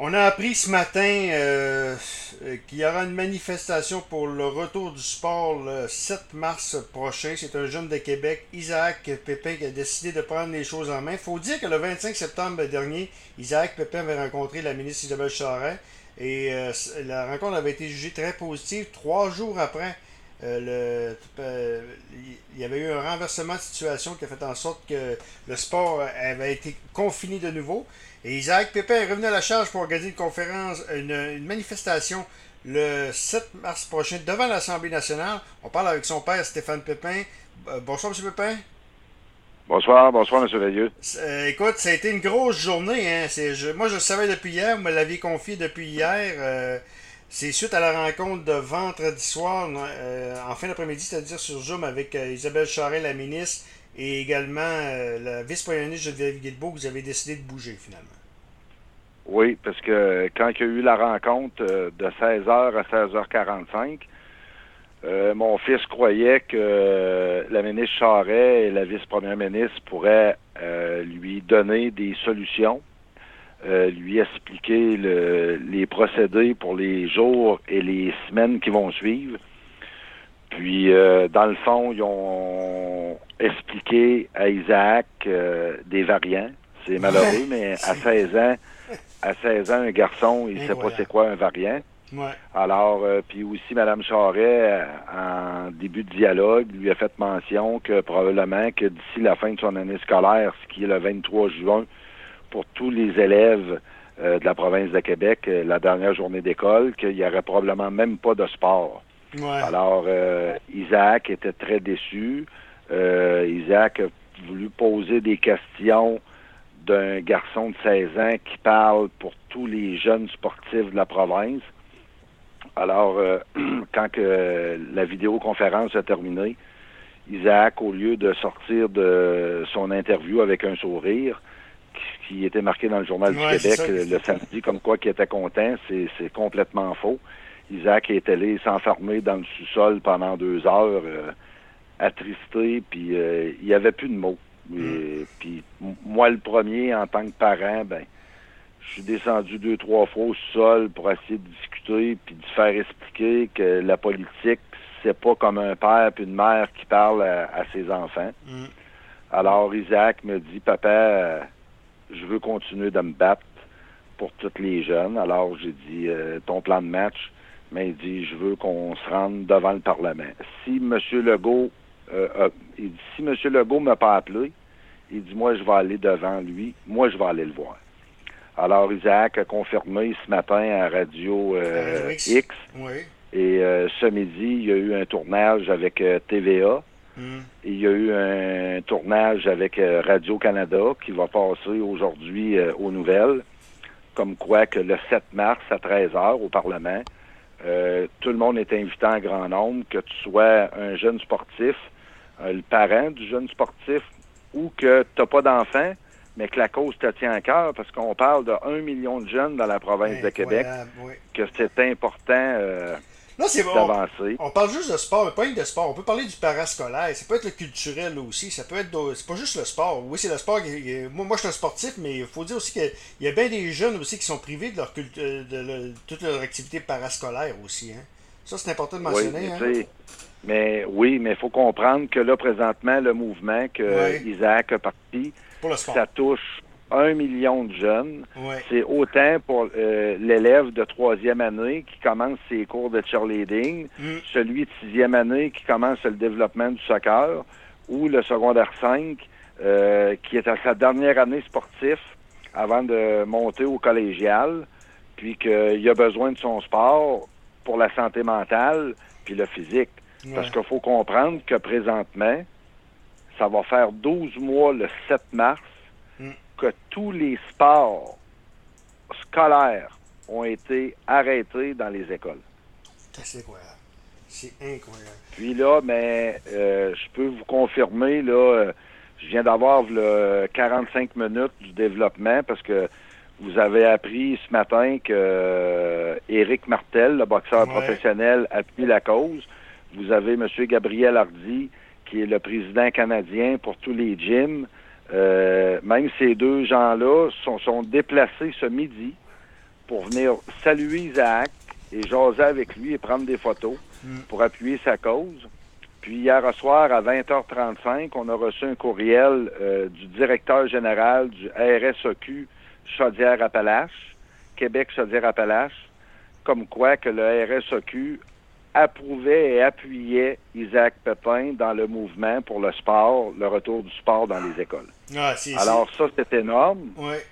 On a appris ce matin euh, qu'il y aura une manifestation pour le retour du sport le 7 mars prochain. C'est un jeune de Québec, Isaac Pépin, qui a décidé de prendre les choses en main. Il faut dire que le 25 septembre dernier, Isaac Pépin avait rencontré la ministre Isabelle Charret et euh, la rencontre avait été jugée très positive. Trois jours après, euh, le, il y avait eu un renversement de situation qui a fait en sorte que le sport avait été confiné de nouveau. Et Isaac Pépin est revenu à la charge pour organiser une conférence, une, manifestation le 7 mars prochain devant l'Assemblée nationale. On parle avec son père, Stéphane Pépin. Euh, bonsoir, M. Pépin. Bonsoir, bonsoir, M. Veilleux. Euh, écoute, ça a été une grosse journée. Hein. moi, je le savais depuis hier, vous me l'aviez confié depuis hier. Euh, c'est suite à la rencontre de vendredi soir, en fin d'après-midi, c'est-à-dire sur Zoom, avec Isabelle Charret, la ministre, et également euh, la vice-première ministre Geneviève Guilbeault, vous avez décidé de bouger finalement. Oui, parce que quand il y a eu la rencontre euh, de 16h à 16h45, euh, mon fils croyait que la ministre Charret et la vice-première ministre pourraient lui donner des solutions, lui expliquer les procédés pour les jours et les semaines qui vont suivre. Puis, dans le fond, ils ont expliquer à Isaac euh, des variants. C'est malheureux, mais à 16 ans, à 16 ans, un garçon, il ne sait pas c'est quoi un variant. Alors, euh, puis aussi, Mme Charret, euh, en début de dialogue, lui a fait mention que probablement que d'ici la fin de son année scolaire, ce qui est le 23 juin, pour tous les élèves de la province de Québec, la dernière journée d'école, qu'il n'y aurait probablement même pas de sport. Alors, Isaac était très déçu. Euh, Isaac a voulu poser des questions d'un garçon de 16 ans qui parle pour tous les jeunes sportifs de la province. Alors, euh, quand que la vidéoconférence a terminé, Isaac, au lieu de sortir de son interview avec un sourire, qui, était marqué dans le Journal du Québec le samedi, comme quoi qu'il était content, c'est complètement faux. Isaac est allé s'enfermer dans le sous-sol pendant deux heures. Euh, attristé, puis euh, il n'y avait plus de mots. Mm. Puis moi, le premier, en tant que parent, ben, je suis descendu deux, trois fois au sol pour essayer de discuter, puis de faire expliquer que la politique, c'est pas comme un père puis une mère qui parle à, ses enfants. Mm. Alors Isaac me dit, papa, euh, je veux continuer de me battre pour tous les jeunes. Alors j'ai dit, euh, ton plan de match, mais il dit, je veux qu'on se rende devant le Parlement. Si M. Legault euh, euh, il dit, si M. Legault ne m'a pas appelé, il dit, moi, je vais aller devant lui, moi, je vais aller le voir. Alors, Isaac a confirmé ce matin à Radio X. Et ce midi, il y a eu un tournage avec TVA. Il y a eu un tournage avec Radio-Canada qui va passer aujourd'hui aux nouvelles, comme quoi que le 7 mars à 13h au Parlement, tout le monde est invité en grand nombre, que tu sois un jeune sportif, euh, le parent du jeune sportif ou que tu n'as pas d'enfant, mais que la cause te tient à cœur, parce qu'on parle de 1 million de jeunes dans la province de Québec, que c'est important euh, d'avancer. On, parle juste de sport, mais pas uniquement de sport. On peut parler du parascolaire. Ça peut être le culturel aussi. Ça peut être. C'est pas juste le sport. Oui, c'est le sport. moi, moi, je suis un sportif, mais il faut dire aussi qu'il y a bien des jeunes aussi qui sont privés de leur euh, de, toute leur activité parascolaire aussi. Hein. Ça, c'est important de mentionner. hein? Mais oui, mais il faut comprendre que là, présentement, le mouvement que Isaac a parti, ça touche un million de jeunes. C'est autant pour euh, l'élève de troisième année qui commence ses cours de cheerleading, mm. celui de sixième année qui commence le développement du soccer, ou le secondaire 5 euh, qui est à sa dernière année sportive avant de monter au collégial, puis qu'il a besoin de son sport pour la santé mentale puis le physique. Parce qu'il faut comprendre que présentement, ça va faire 12 mois le 7 mars. Que tous les sports scolaires ont été arrêtés dans les écoles. C'est incroyable. C'est incroyable. Puis là, mais euh, je peux vous confirmer, là, euh, je viens d'avoir le 45 minutes du développement parce que vous avez appris ce matin que euh, Éric Martel, le boxeur professionnel, a pris la cause. Vous avez M. Gabriel Hardy, qui est le président canadien pour tous les gyms. Euh, même ces deux gens-là sont, sont déplacés ce midi pour venir saluer Isaac et jaser avec lui et prendre des photos Mm. pour appuyer sa cause. Puis hier soir, à 20h35, on a reçu un courriel euh, du directeur général du RSOQ Chaudière-Appalaches, Québec Chaudière-Appalaches, comme quoi que le RSOQ approuvait et appuyait Isaac Pépin dans le mouvement pour le sport, le retour du sport dans les écoles. Ah, c'est, Alors ça, c'est énorme. ouais.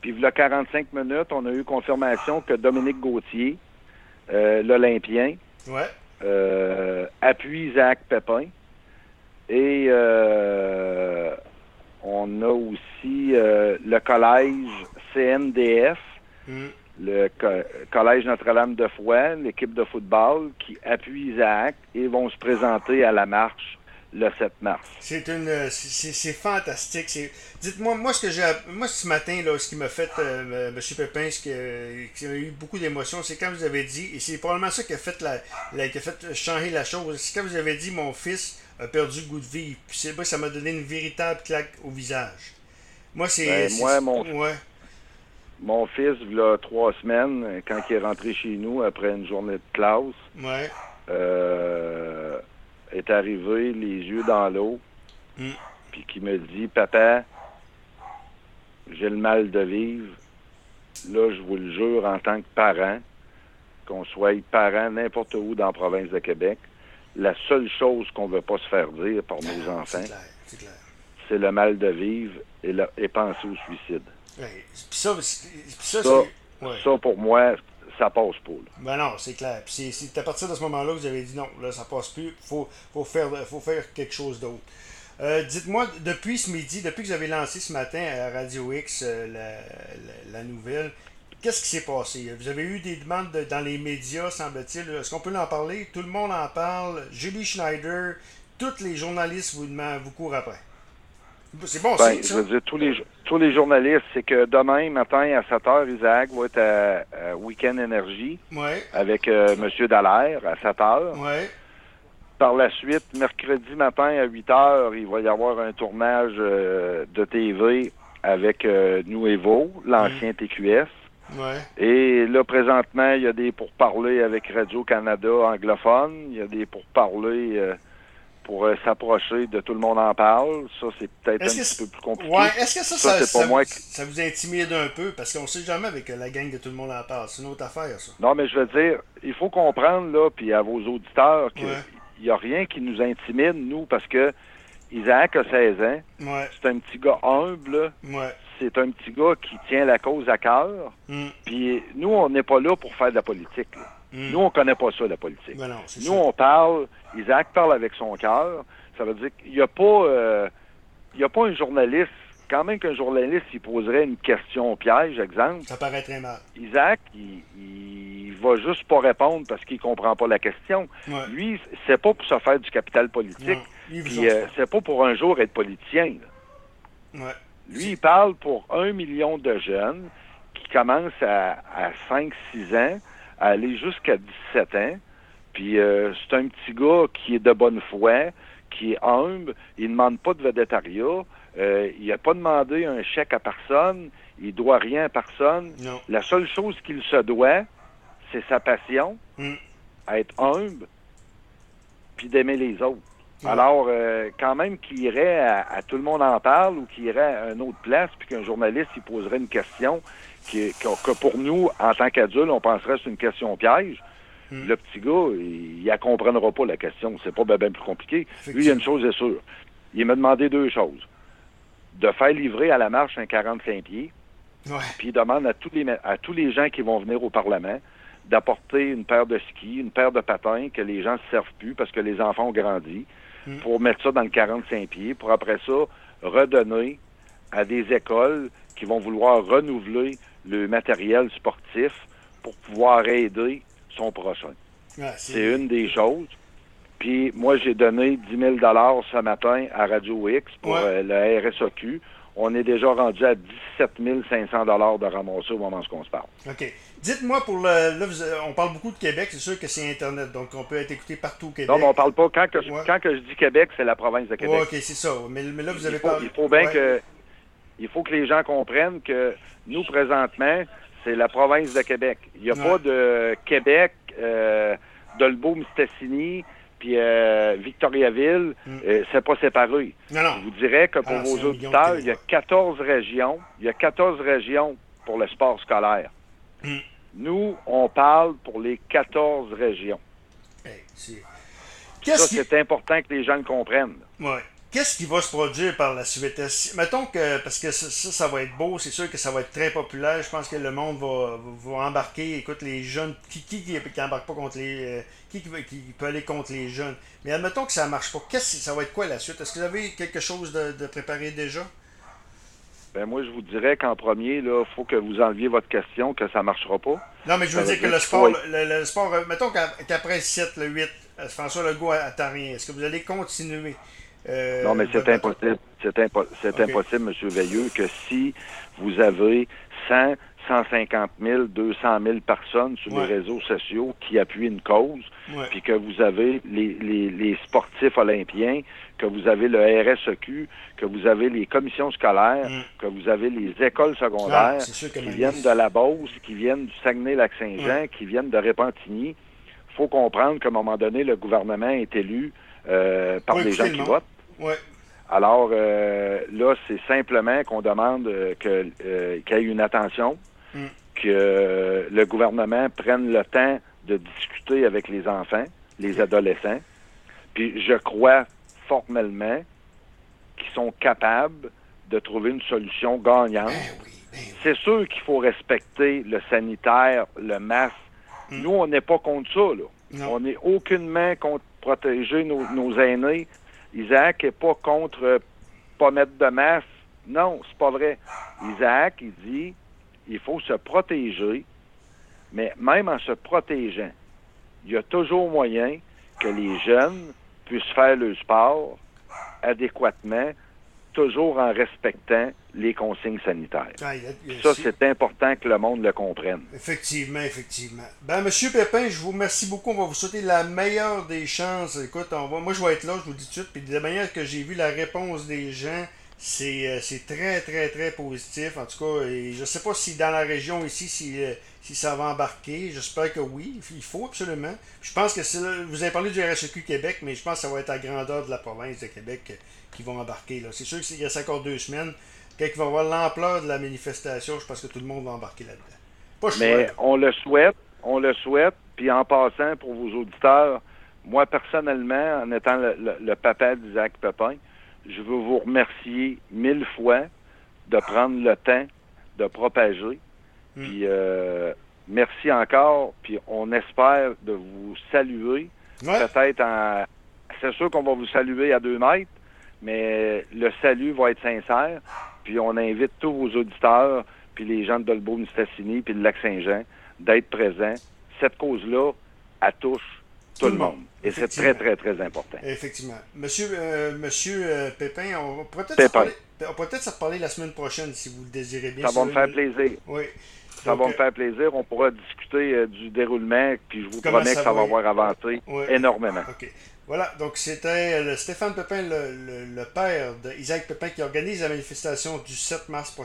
Puis, il y a 45 minutes, on a eu confirmation que Dominique Gauthier, euh, l'Olympien, Ouais. euh, appuie Isaac Pépin. Et euh, on a aussi le collège CNDF, Mm. Le co- collège Notre-Dame de Foix, l'équipe de football, qui appuie Isaac et vont se présenter à la marche le 7 mars. C'est une, c'est- fantastique. Dites-moi, moi ce que j'ai, moi ce matin là, ce qui m'a fait, euh, M. Pépin, ce qui, euh, qui a eu beaucoup d'émotions, c'est quand vous avez dit, et c'est probablement ça qui a fait la, la- qui a fait changer la chose. C'est quand vous avez dit, mon fils a perdu le goût de vivre. Puis c'est moi, ça m'a donné une véritable claque au visage. Moi c'est, Ben, c'est- moi, mon- ouais, Mon fils, il y a trois semaines, quand il est rentré chez nous après une journée de classe, ouais, euh, est arrivé les yeux dans l'eau, Mm. puis qui me dit Papa, j'ai le mal de vivre. Là, je vous le jure, en tant que parent, qu'on soit parent n'importe où dans la province de Québec, la seule chose qu'on ne veut pas se faire dire par nos enfants, c'est le mal de vivre et penser au suicide. Ouais. Puis ça, ça, Ça, c'est- ouais. Ça, pour moi, ça passe pas. là. Ben non, c'est clair. Puis c'est- c'est à partir de ce moment-là que vous avez dit non, là, ça passe plus. Faut, faut, faire, faut faire quelque chose d'autre. Euh, Dites-moi, depuis ce midi, depuis que vous avez lancé ce matin à Radio X euh, la, la- la nouvelle, qu'est-ce qui s'est passé? Vous avez eu des demandes de- dans les médias, semble-t-il. Est-ce qu'on peut en parler? Tout le monde en parle. Julie Schneider, tous les journalistes vous, demandent, vous courent après. C'est bon, Ben, je veux dire, tous les, tous les journalistes, c'est que demain matin à 7 h, Isaac va être à, à Weekend Énergie Ouais, avec euh, M. Dallaire à 7 h. ouais, Par la suite, mercredi matin à 8 h, il va y avoir un tournage euh, de TV avec euh, Nuevo, l'ancien TQS. ouais. Et là, présentement, il y a des pourparlers avec Radio-Canada anglophone. Il y a des pourparlers pour euh, s'approcher de Tout le monde en parle. Ça, c'est peut-être un que petit peu plus compliqué. Ouais, est-ce que ça, Ça, ça, ça moi vous, qui- ça vous intimide un peu? Parce qu'on sait jamais avec la gang de tout le monde en parle. C'est une autre affaire, ça. Non, mais je veux dire, il faut comprendre, là, puis à vos auditeurs, qu'il Ouais. n'y a rien qui nous intimide, nous, parce que Isaac a 16 ans. Ouais, C'est un petit gars humble. ouais. C'est un petit gars qui tient la cause à cœur. Hum, Puis nous, on n'est pas là pour faire de la politique. là. Hum. Nous, on connaît pas ça, la politique. Ben non, Nous, ça. on parle, Isaac parle avec son cœur. Ça veut dire qu'il n'y a pas euh, il y a pas un journaliste, quand même qu'un journaliste, il poserait une question piège, exemple. Ça paraît très mal. Isaac, il, il va juste pas répondre parce qu'il comprend pas la question. Ouais. Lui, c'est pas pour se faire du capital politique. Puis euh, c'est pas pour un jour être politicien. là. Ouais. Lui, il parle pour un million de jeunes qui commencent à, à 5-6 ans, à aller jusqu'à 17 ans. Puis euh, c'est un petit gars qui est de bonne foi, qui est humble, il ne demande pas de védétariat, euh, il n'a pas demandé un chèque à personne, il doit rien à personne. Non. La seule chose qu'il se doit, c'est sa passion, à être humble, puis d'aimer les autres. Alors, euh, quand même qu'il irait à, à Tout le monde en parle ou qu'il irait à une autre place, puis qu'un journaliste il poserait une question qui, que, que pour nous, en tant qu'adultes, on penserait que c'est une question piège. Hmm. Le petit gars, il ne comprendra pas la question. C'est pas bien plus compliqué. Lui, il y a une chose est sûre. Il m'a demandé deux choses. De faire livrer à la marche un 45 pieds, puis il demande à tous les à tous les gens qui vont venir au Parlement d'apporter une paire de skis, une paire de patins que les gens ne se servent plus parce que les enfants ont grandi, Mm. pour mettre ça dans le 45 pieds, pour après ça redonner à des écoles qui vont vouloir renouveler le matériel sportif pour pouvoir aider son prochain. Ouais, C'est une des choses. Puis moi, j'ai donné 10 000 ce matin à Radio X pour Ouais. euh, le RSOQ. On est déjà rendu à 17 500 de ramassé au moment où on se parle. OK. Dites-moi, pour le. Là, vous- on parle beaucoup de Québec, c'est sûr que c'est Internet, donc on peut être écouté partout au Québec. Non, mais on parle pas. Quand que, Ouais. quand que je dis Québec, c'est la province de Québec. Ouais, OK, c'est ça. Mais, mais là, vous avez il, faut, parlé. il faut bien que il faut que les gens comprennent que nous, présentement, c'est la province de Québec. Il n'y a pas de Québec, euh, Dolbeau-Mistassini, puis euh, Victoriaville, mm. euh, c'est pas séparé. Non, non. Je vous dirais que pour ah, vos auditeurs, il y a 14 régions. Il y a 14 régions pour le sport scolaire. Mm. Nous, on parle pour les 14 régions. ça, c'est important que les gens le comprennent. Oui. Qu'est-ce qui va se produire par la suite? Mettons que, parce que ça, ça, va être beau, c'est sûr que ça va être très populaire. Je pense que le monde va, va embarquer. Écoute, les jeunes, qui qui, qui, pas contre les. Euh, qui, qui, peut aller contre les jeunes? Mais admettons que ça ne marche pas. Qu'est-ce, ça va être quoi la suite? Est-ce que vous avez quelque chose de, préparé déjà? Ben moi, je vous dirais qu'en premier, il faut que vous enleviez votre question, que ça ne marchera pas. Non, mais je veux dire que le sport, le, sport, euh, mettons qu'après le 7, le 8, euh, François Legault à rien, est-ce que vous allez continuer? Euh, non, mais c'est impossible. C'est impossible, M. Veilleux, que si vous avez 100, 150 000, 200 000 personnes sur les réseaux sociaux qui appuient une cause, puis que vous avez les, les, sportifs olympiens, que vous avez le RSEQ, que vous avez les commissions scolaires, mm. que vous avez les écoles secondaires qui viennent de la Beauce, qui viennent du Saguenay-Lac-Saint-Jean, qui viennent de Repentigny. Il faut comprendre qu'à un moment donné, le gouvernement est élu euh, par des gens qui votent. Alors euh, là, c'est simplement qu'on demande euh, que, qu'il y ait une attention, mm. que le gouvernement prenne le temps de discuter avec les enfants, les adolescents. Puis je crois formellement qu'ils sont capables de trouver une solution gagnante. Ben ben c'est sûr qu'il faut respecter le sanitaire, le masque. Mm. Nous, on n'est pas contre ça. Là. On n'est aucunement contre protéger nos, aînés. Isaac n'est pas contre euh, pas mettre de masque. Non, c'est pas vrai. Isaac, il dit il faut se protéger, mais même en se protégeant, il y a toujours moyen que les jeunes puissent faire le sport adéquatement toujours en respectant les consignes sanitaires. Ah, ça, c'est important que le monde le comprenne. Effectivement, effectivement. Ben, Monsieur Pépin, je vous remercie beaucoup. On va vous souhaiter la meilleure des chances. Écoute, on va, moi, je vais être là, je vous dis tout de suite. Puis de la manière que j'ai vu la réponse des gens, c'est, euh, très, très, très positif. En tout cas, je ne sais pas si dans la région ici, si, euh, ça va embarquer. J'espère que oui. Il faut absolument. Je pense que c'est, vous avez parlé du RSEQ Québec, mais je pense que ça va être à grandeur de la province de Québec qui vont embarquer. C'est sûr qu'il reste encore deux semaines. Quand il va voir l'ampleur de la manifestation, je pense que tout le monde va embarquer là-dedans. Mais on le souhaite, on le souhaite. Puis en passant, pour vos auditeurs, moi personnellement, en étant le, papa d'Isaac Pepin, je veux vous remercier mille fois de prendre le temps de propager. Hmm. Puis euh, merci encore. Puis on espère de vous saluer. Peut-être en. C'est sûr qu'on va vous saluer à deux mètres, mais le salut va être sincère. Puis on invite tous vos auditeurs, puis les gens de Dolbeau-Mistassini, puis de Lac-Saint-Jean, d'être présents. Cette cause-là, elle touche tout, le monde. Et c'est très, très, très important. Effectivement. Monsieur, euh, monsieur euh, Pépin, on pourrait peut-être se, reparler la semaine prochaine si vous le désirez bien. Ça va me faire plaisir. Oui. Ça va me faire plaisir. On pourra discuter euh, du déroulement, puis je vous promets que ça va avoir avancé énormément. OK. Voilà, donc c'était Stéphane Pépin, le, le, père d'Isaac Pépin, qui organise la manifestation du 7 mars prochain.